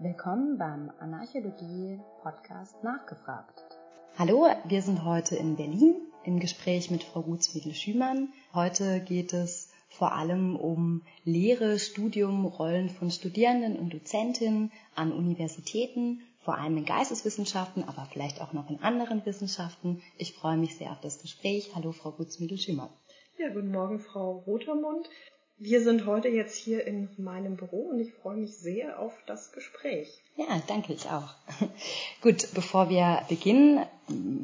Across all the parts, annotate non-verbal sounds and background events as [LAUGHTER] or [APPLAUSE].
Willkommen beim Anarchologie-Podcast Nachgefragt. Hallo, wir sind heute in Berlin im Gespräch mit Frau Gutswiedel-Schümann. Heute geht es vor allem um Lehre, Studium, Rollen von Studierenden und Dozentinnen an Universitäten, vor allem in Geisteswissenschaften, aber vielleicht auch noch in anderen Wissenschaften. Ich freue mich sehr auf das Gespräch. Hallo, Frau Gutswiedel-Schümann. Ja, guten Morgen, Frau Rotermund. Wir sind heute jetzt hier in meinem Büro und ich freue mich sehr auf das Gespräch. Ja, danke, ich auch. [LAUGHS] Gut, bevor wir beginnen,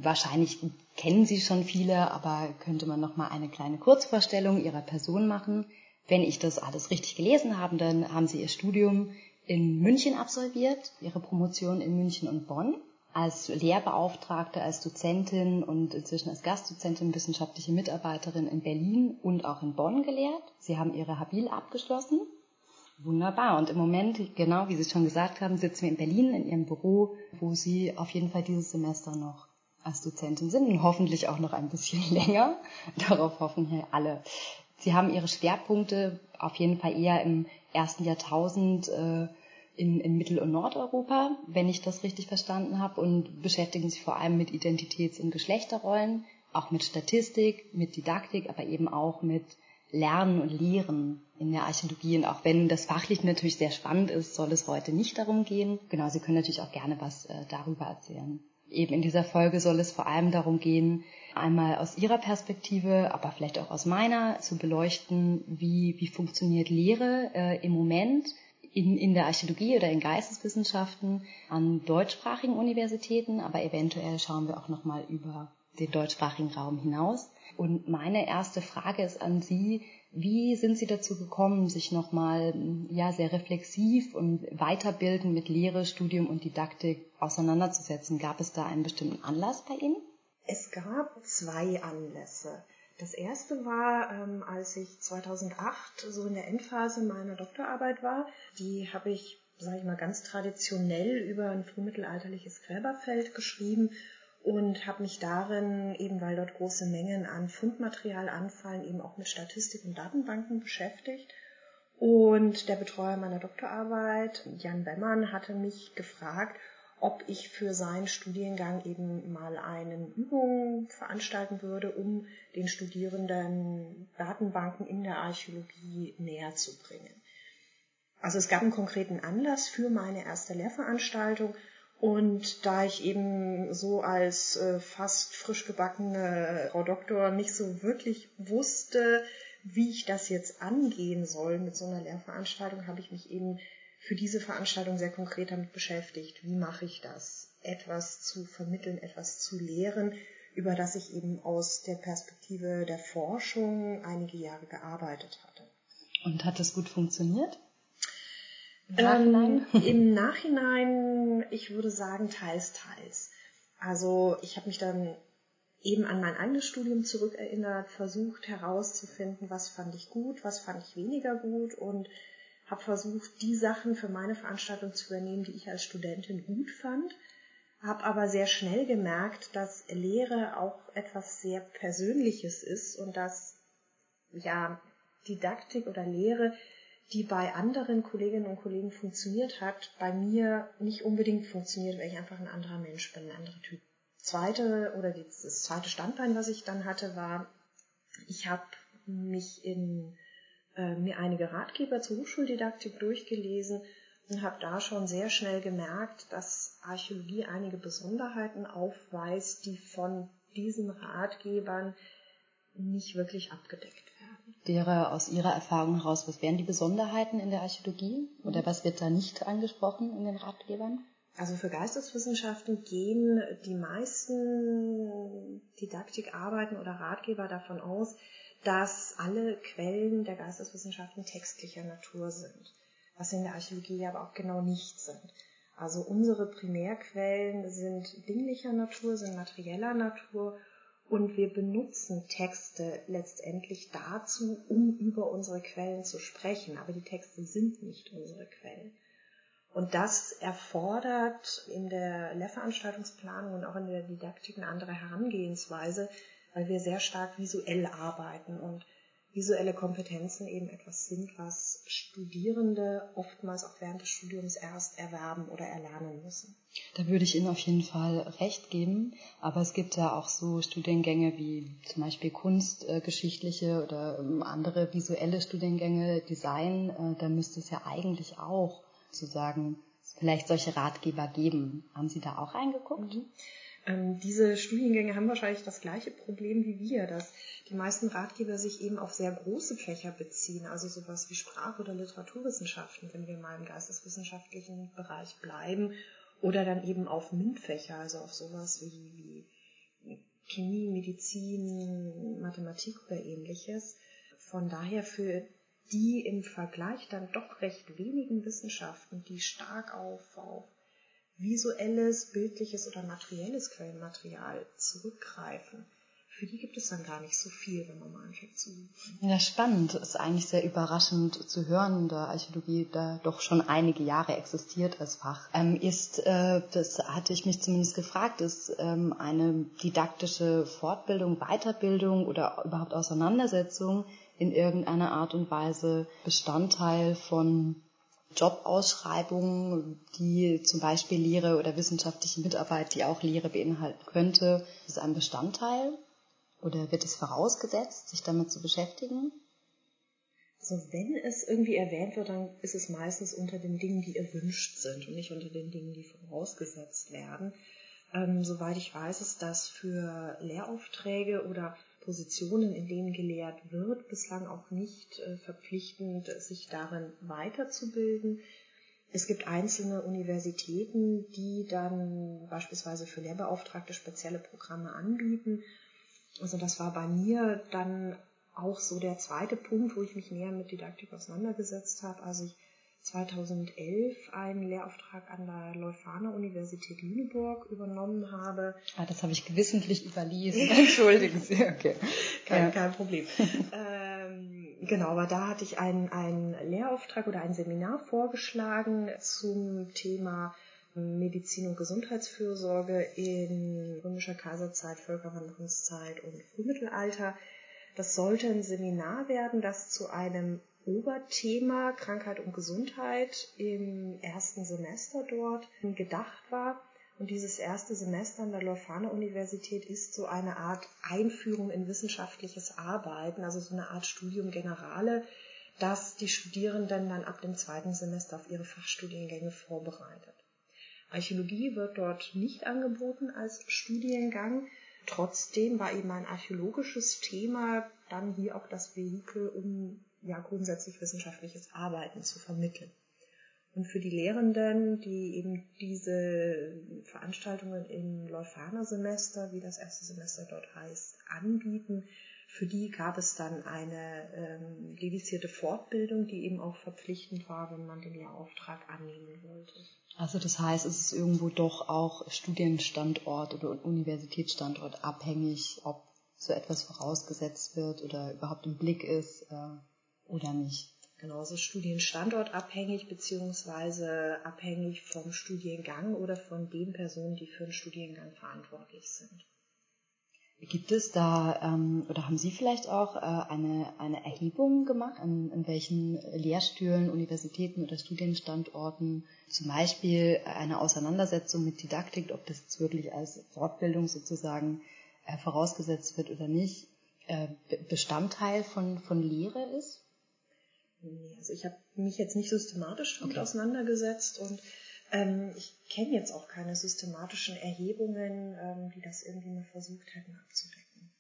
wahrscheinlich kennen Sie schon viele, aber könnte man noch mal eine kleine Kurzvorstellung Ihrer Person machen. Wenn ich das alles richtig gelesen habe, dann haben Sie Ihr Studium in München absolviert, Ihre Promotion in München und Bonn als Lehrbeauftragte, als Dozentin und inzwischen als Gastdozentin, wissenschaftliche Mitarbeiterin in Berlin und auch in Bonn gelehrt. Sie haben Ihre Habil abgeschlossen. Wunderbar. Und im Moment, genau wie Sie schon gesagt haben, sitzen wir in Berlin in Ihrem Büro, wo Sie auf jeden Fall dieses Semester noch als Dozentin sind und hoffentlich auch noch ein bisschen [LAUGHS] länger. Darauf hoffen wir alle. Sie haben Ihre Schwerpunkte auf jeden Fall eher im ersten Jahrtausend äh, in, in Mittel- und Nordeuropa, wenn ich das richtig verstanden habe, und beschäftigen sich vor allem mit Identitäts- und Geschlechterrollen, auch mit Statistik, mit Didaktik, aber eben auch mit Lernen und Lehren in der Archäologie. Und auch wenn das fachlich natürlich sehr spannend ist, soll es heute nicht darum gehen. Genau, Sie können natürlich auch gerne was äh, darüber erzählen. Eben in dieser Folge soll es vor allem darum gehen, einmal aus Ihrer Perspektive, aber vielleicht auch aus meiner, zu beleuchten, wie, wie funktioniert Lehre äh, im Moment, in, in der Archäologie oder in Geisteswissenschaften an deutschsprachigen Universitäten, aber eventuell schauen wir auch nochmal über den deutschsprachigen Raum hinaus. Und meine erste Frage ist an Sie, wie sind Sie dazu gekommen, sich nochmal ja, sehr reflexiv und weiterbilden mit Lehre, Studium und Didaktik auseinanderzusetzen? Gab es da einen bestimmten Anlass bei Ihnen? Es gab zwei Anlässe. Das erste war, ähm, als ich 2008 so in der Endphase meiner Doktorarbeit war. Die habe ich, sage ich mal, ganz traditionell über ein frühmittelalterliches Gräberfeld geschrieben und habe mich darin, eben weil dort große Mengen an Fundmaterial anfallen, eben auch mit Statistik und Datenbanken beschäftigt. Und der Betreuer meiner Doktorarbeit, Jan Bemmern, hatte mich gefragt, ob ich für seinen Studiengang eben mal eine Übung veranstalten würde, um den Studierenden Datenbanken in der Archäologie näher zu bringen. Also es gab einen konkreten Anlass für meine erste Lehrveranstaltung und da ich eben so als äh, fast frisch gebackene Frau Doktor nicht so wirklich wusste, wie ich das jetzt angehen soll mit so einer Lehrveranstaltung, habe ich mich eben für diese Veranstaltung sehr konkret damit beschäftigt. Wie mache ich das? Etwas zu vermitteln, etwas zu lehren, über das ich eben aus der Perspektive der Forschung einige Jahre gearbeitet hatte. Und hat das gut funktioniert? Im Nachhinein? Ähm, [LAUGHS] Im Nachhinein, ich würde sagen, teils, teils. Also ich habe mich dann eben an mein eigenes Studium zurückerinnert, versucht herauszufinden, was fand ich gut, was fand ich weniger gut und habe versucht, die Sachen für meine Veranstaltung zu übernehmen, die ich als Studentin gut fand, habe aber sehr schnell gemerkt, dass Lehre auch etwas sehr Persönliches ist und dass ja Didaktik oder Lehre, die bei anderen Kolleginnen und Kollegen funktioniert hat, bei mir nicht unbedingt funktioniert, weil ich einfach ein anderer Mensch bin, ein anderer Typ. Zweite oder das zweite Standbein, was ich dann hatte, war, ich habe mich in äh, mir einige Ratgeber zur Hochschuldidaktik durchgelesen und habe da schon sehr schnell gemerkt, dass Archäologie einige Besonderheiten aufweist, die von diesen Ratgebern nicht wirklich abgedeckt werden. Wäre aus Ihrer Erfahrung heraus, was wären die Besonderheiten in der Archäologie oder mhm. was wird da nicht angesprochen in den Ratgebern? Also für Geisteswissenschaften gehen die meisten Didaktikarbeiten oder Ratgeber davon aus, dass alle Quellen der Geisteswissenschaften textlicher Natur sind, was in der Archäologie aber auch genau nicht sind. Also unsere Primärquellen sind dinglicher Natur, sind materieller Natur und wir benutzen Texte letztendlich dazu, um über unsere Quellen zu sprechen, aber die Texte sind nicht unsere Quellen. Und das erfordert in der Lehrveranstaltungsplanung und auch in der Didaktik eine andere Herangehensweise, weil wir sehr stark visuell arbeiten und visuelle Kompetenzen eben etwas sind, was Studierende oftmals auch während des Studiums erst erwerben oder erlernen müssen. Da würde ich Ihnen auf jeden Fall recht geben. Aber es gibt ja auch so Studiengänge wie zum Beispiel kunstgeschichtliche oder ähm, andere visuelle Studiengänge, Design. Äh, da müsste es ja eigentlich auch sozusagen vielleicht solche Ratgeber geben. Haben Sie da auch reingeguckt? Mhm. Ähm, diese Studiengänge haben wahrscheinlich das gleiche Problem wie wir, dass die meisten Ratgeber sich eben auf sehr große Fächer beziehen, also sowas wie Sprach- oder Literaturwissenschaften, wenn wir mal im geisteswissenschaftlichen Bereich bleiben, oder dann eben auf MINT-Fächer, also auf sowas wie, wie Chemie, Medizin, Mathematik oder ähnliches. Von daher für die im Vergleich dann doch recht wenigen Wissenschaften, die stark auf, auf visuelles, bildliches oder materielles Quellenmaterial zurückgreifen. Für die gibt es dann gar nicht so viel, wenn man mal anfängt zu suchen. Ja, spannend. Ist eigentlich sehr überraschend zu hören, da Archäologie da doch schon einige Jahre existiert als Fach. Ähm, ist, äh, das hatte ich mich zumindest gefragt, ist ähm, eine didaktische Fortbildung, Weiterbildung oder überhaupt Auseinandersetzung in irgendeiner Art und Weise Bestandteil von Jobausschreibungen, die zum Beispiel Lehre oder wissenschaftliche Mitarbeit, die auch Lehre beinhalten könnte, ist ein Bestandteil oder wird es vorausgesetzt, sich damit zu beschäftigen? Also wenn es irgendwie erwähnt wird, dann ist es meistens unter den Dingen, die erwünscht sind und nicht unter den Dingen, die vorausgesetzt werden. Ähm, soweit ich weiß, ist das für Lehraufträge oder Positionen, in denen gelehrt wird, bislang auch nicht äh, verpflichtend, sich darin weiterzubilden. Es gibt einzelne Universitäten, die dann beispielsweise für Lehrbeauftragte spezielle Programme anbieten. Also das war bei mir dann auch so der zweite Punkt, wo ich mich näher mit Didaktik auseinandergesetzt habe, als ich 2011 einen Lehrauftrag an der Leuphana Universität Lüneburg übernommen habe. Ah, das habe ich gewissentlich überlesen. [LAUGHS] Entschuldigen Sie. Okay. Kein, ja. kein Problem. [LAUGHS] ähm, genau, aber da hatte ich einen, einen Lehrauftrag oder ein Seminar vorgeschlagen zum Thema Medizin und Gesundheitsfürsorge in römischer Kaiserzeit, Völkerwanderungszeit und Frühmittelalter. Das sollte ein Seminar werden, das zu einem Oberthema Krankheit und Gesundheit im ersten Semester dort gedacht war. Und dieses erste Semester an der Leuphana Universität ist so eine Art Einführung in wissenschaftliches Arbeiten, also so eine Art Studium Generale, das die Studierenden dann ab dem zweiten Semester auf ihre Fachstudiengänge vorbereitet. Archäologie wird dort nicht angeboten als Studiengang. Trotzdem war eben ein archäologisches Thema dann hier auch das Vehikel, um ja grundsätzlich wissenschaftliches Arbeiten zu vermitteln. Und für die Lehrenden, die eben diese Veranstaltungen im Leuphana-Semester, wie das erste Semester dort heißt, anbieten, für die gab es dann eine ähm, dedizierte Fortbildung, die eben auch verpflichtend war, wenn man den Lehrauftrag annehmen wollte. Also das heißt, es ist irgendwo doch auch Studienstandort oder Universitätsstandort abhängig, ob so etwas vorausgesetzt wird oder überhaupt im Blick ist. Äh oder nicht? Genau, also Studienstandort abhängig beziehungsweise abhängig vom Studiengang oder von den Personen, die für den Studiengang verantwortlich sind. Gibt es da ähm, oder haben Sie vielleicht auch äh, eine, eine Erhebung gemacht, an, an welchen Lehrstühlen, Universitäten oder Studienstandorten zum Beispiel eine Auseinandersetzung mit Didaktik, ob das jetzt wirklich als Fortbildung sozusagen äh, vorausgesetzt wird oder nicht, äh, Bestandteil von, von Lehre ist? Nee, also ich habe mich jetzt nicht systematisch damit okay. auseinandergesetzt und ähm, ich kenne jetzt auch keine systematischen Erhebungen, ähm, die das irgendwie mal versucht hätten abzudecken.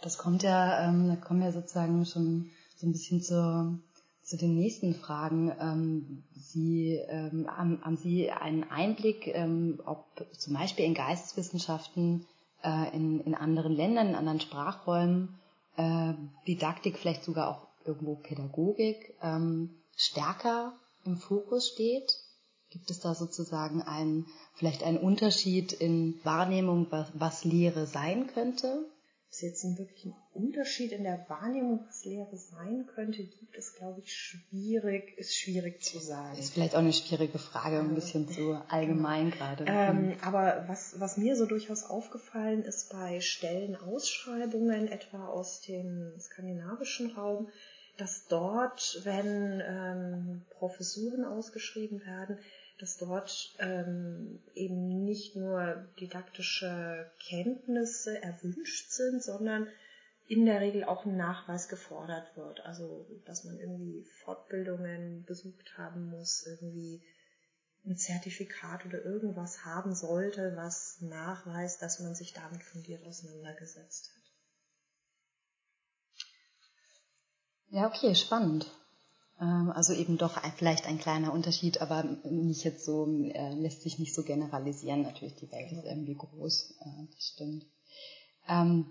Das kommt ja, ähm, da kommen wir sozusagen schon so ein bisschen zur, zu den nächsten Fragen. Ähm, Sie, ähm, haben, haben Sie einen Einblick, ähm, ob zum Beispiel in Geisteswissenschaften äh, in, in anderen Ländern, in anderen Sprachräumen äh, Didaktik vielleicht sogar auch irgendwo Pädagogik ähm, stärker im Fokus steht? Gibt es da sozusagen einen, vielleicht einen Unterschied in Wahrnehmung, was, was Lehre sein könnte? es jetzt einen wirklichen Unterschied in der Wahrnehmung, was Lehre sein könnte, gibt es, glaube ich, schwierig, ist schwierig zu sagen. Das ist vielleicht auch eine schwierige Frage, ein bisschen zu allgemein genau. gerade. Ähm, mhm. aber was, was mir so durchaus aufgefallen ist bei Stellenausschreibungen, etwa aus dem skandinavischen Raum, dass dort, wenn ähm, Professuren ausgeschrieben werden, dass dort ähm, eben nicht nur didaktische Kenntnisse erwünscht sind, sondern in der Regel auch ein Nachweis gefordert wird. Also, dass man irgendwie Fortbildungen besucht haben muss, irgendwie ein Zertifikat oder irgendwas haben sollte, was nachweist, dass man sich damit fundiert auseinandergesetzt hat. Ja, okay, spannend. Ähm, also eben doch vielleicht ein kleiner Unterschied, aber nicht jetzt so, äh, lässt sich nicht so generalisieren. Natürlich, die Welt ist irgendwie groß, äh, das stimmt. Ähm,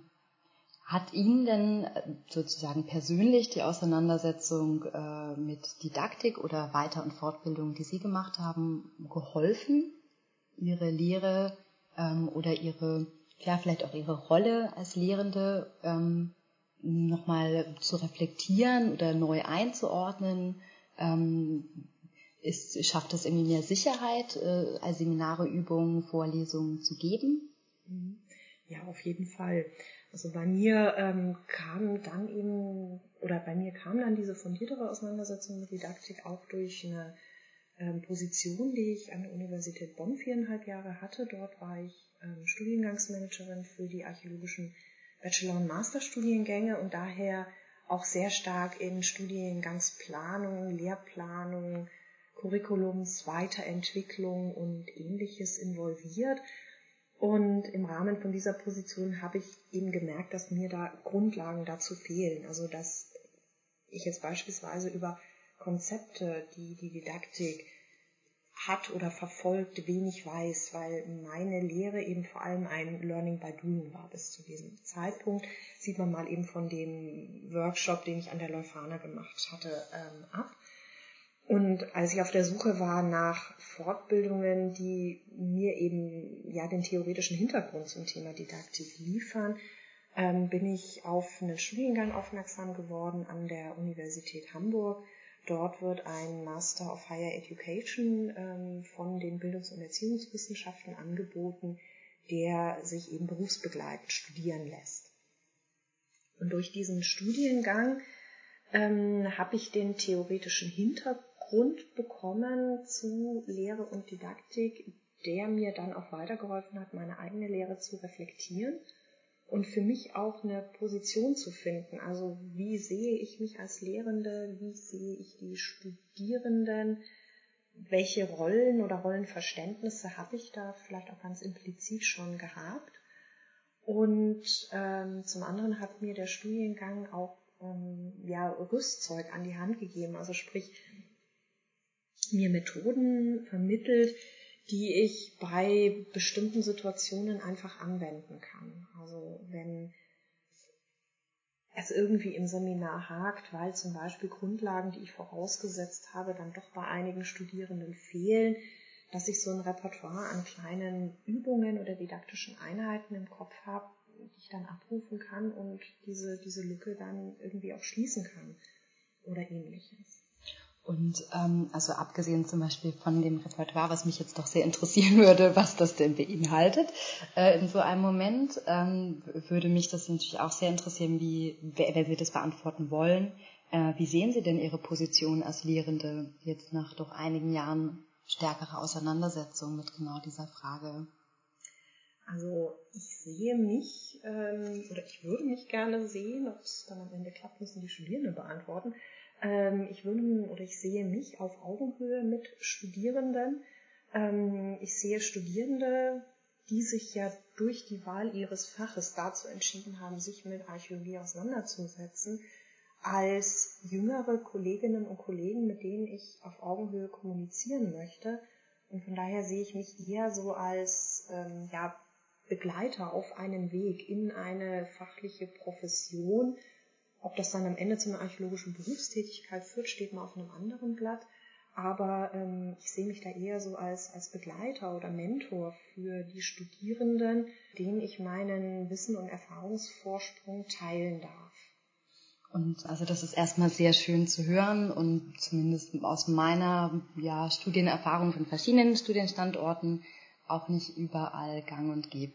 hat Ihnen denn äh, sozusagen persönlich die Auseinandersetzung mit Didaktik oder Weiter- und Fortbildung, die Sie gemacht haben, geholfen, Ihre Lehre ähm, oder Ihre, ja, vielleicht auch Ihre Rolle als Lehrende nochmal zu reflektieren oder neu einzuordnen? Ähm, ist, schafft es irgendwie mehr Sicherheit, äh, als Seminare, Übungen, Vorlesungen zu geben? Mhm. Ja, auf jeden Fall. Also bei mir ähm, kam dann eben, oder bei mir kam dann diese fundiertere Auseinandersetzung mit Didaktik auch durch eine ähm, Position, die ich an der Universität Bonn viereinhalb Jahre hatte. Dort war ich ähm, Studiengangsmanagerin für die archäologischen Bachelor- und Masterstudiengänge und daher auch sehr stark in Studiengangsplanung, Lehrplanung, Curriculums, Weiterentwicklung und ähnliches involviert. Und im Rahmen von dieser Position habe ich eben gemerkt, dass mir da Grundlagen dazu fehlen. Also dass ich jetzt beispielsweise über Konzepte, die die Didaktik hat oder verfolgt, wenig weiß, weil meine Lehre eben vor allem ein Learning by Doing war bis zu diesem Zeitpunkt. Sieht man mal eben von dem Workshop, den ich an der Leuphana gemacht hatte, ähm, ab. Und als ich auf der Suche war nach Fortbildungen, die mir eben ja den theoretischen Hintergrund zum Thema Didaktik liefern, ähm, bin ich auf einen Studiengang aufmerksam geworden an der Universität Hamburg, Dort wird ein Master of Higher Education ähm, von den Bildungs- und Erziehungswissenschaften angeboten, der sich eben berufsbegleitend studieren lässt. Und durch diesen Studiengang ähm, habe ich den theoretischen Hintergrund bekommen zu Lehre und Didaktik, der mir dann auch weitergeholfen hat, meine eigene Lehre zu reflektieren und für mich auch eine Position zu finden. Also wie sehe ich mich als Lehrende, wie sehe ich die Studierenden, welche Rollen oder Rollenverständnisse habe ich da vielleicht auch ganz implizit schon gehabt. Und ähm, zum anderen hat mir der Studiengang auch ähm, ja, Rüstzeug an die Hand gegeben, also sprich mir Methoden vermittelt, die ich bei bestimmten Situationen einfach anwenden kann. Also wenn es irgendwie im Seminar hakt, weil zum Beispiel Grundlagen, die ich vorausgesetzt habe, dann doch bei einigen Studierenden fehlen, dass ich so ein Repertoire an kleinen Übungen oder didaktischen Einheiten im Kopf habe, die ich dann abrufen kann und diese, diese Lücke dann irgendwie auch schließen kann oder ähnliches. Und ähm, also abgesehen zum Beispiel von dem Repertoire, was mich jetzt doch sehr interessieren würde, was das denn beinhaltet äh, in so einem Moment, ähm, würde mich das natürlich auch sehr interessieren, wie, wenn Sie das beantworten wollen, äh, wie sehen Sie denn Ihre Position als Lehrende jetzt nach doch einigen Jahren stärkerer Auseinandersetzung mit genau dieser Frage? Also ich sehe mich ähm, oder ich würde mich gerne sehen, ob es dann am Ende klappt, müssen die Studierenden beantworten ähm, ich würde oder ich sehe mich auf Augenhöhe mit Studierenden. Ähm, ich sehe Studierende, die sich ja durch die Wahl ihres Faches dazu entschieden haben, sich mit Archäologie auseinanderzusetzen, als jüngere Kolleginnen und Kollegen, mit denen ich auf Augenhöhe kommunizieren möchte. Und von daher sehe ich mich eher so als ähm, ja, Begleiter auf einem Weg in eine fachliche Profession, ob das dann am Ende zu einer archäologischen Berufstätigkeit führt, steht mal auf einem anderen Blatt. aber ähm, ich sehe mich da eher so als, als Begleiter oder Mentor für die Studierenden, denen ich meinen Wissen und Erfahrungsvorsprung teilen darf. Und also das ist erstmal sehr schön zu hören und zumindest aus meiner ja, Studienerfahrung von verschiedenen Studienstandorten auch nicht überall gang und gäbe.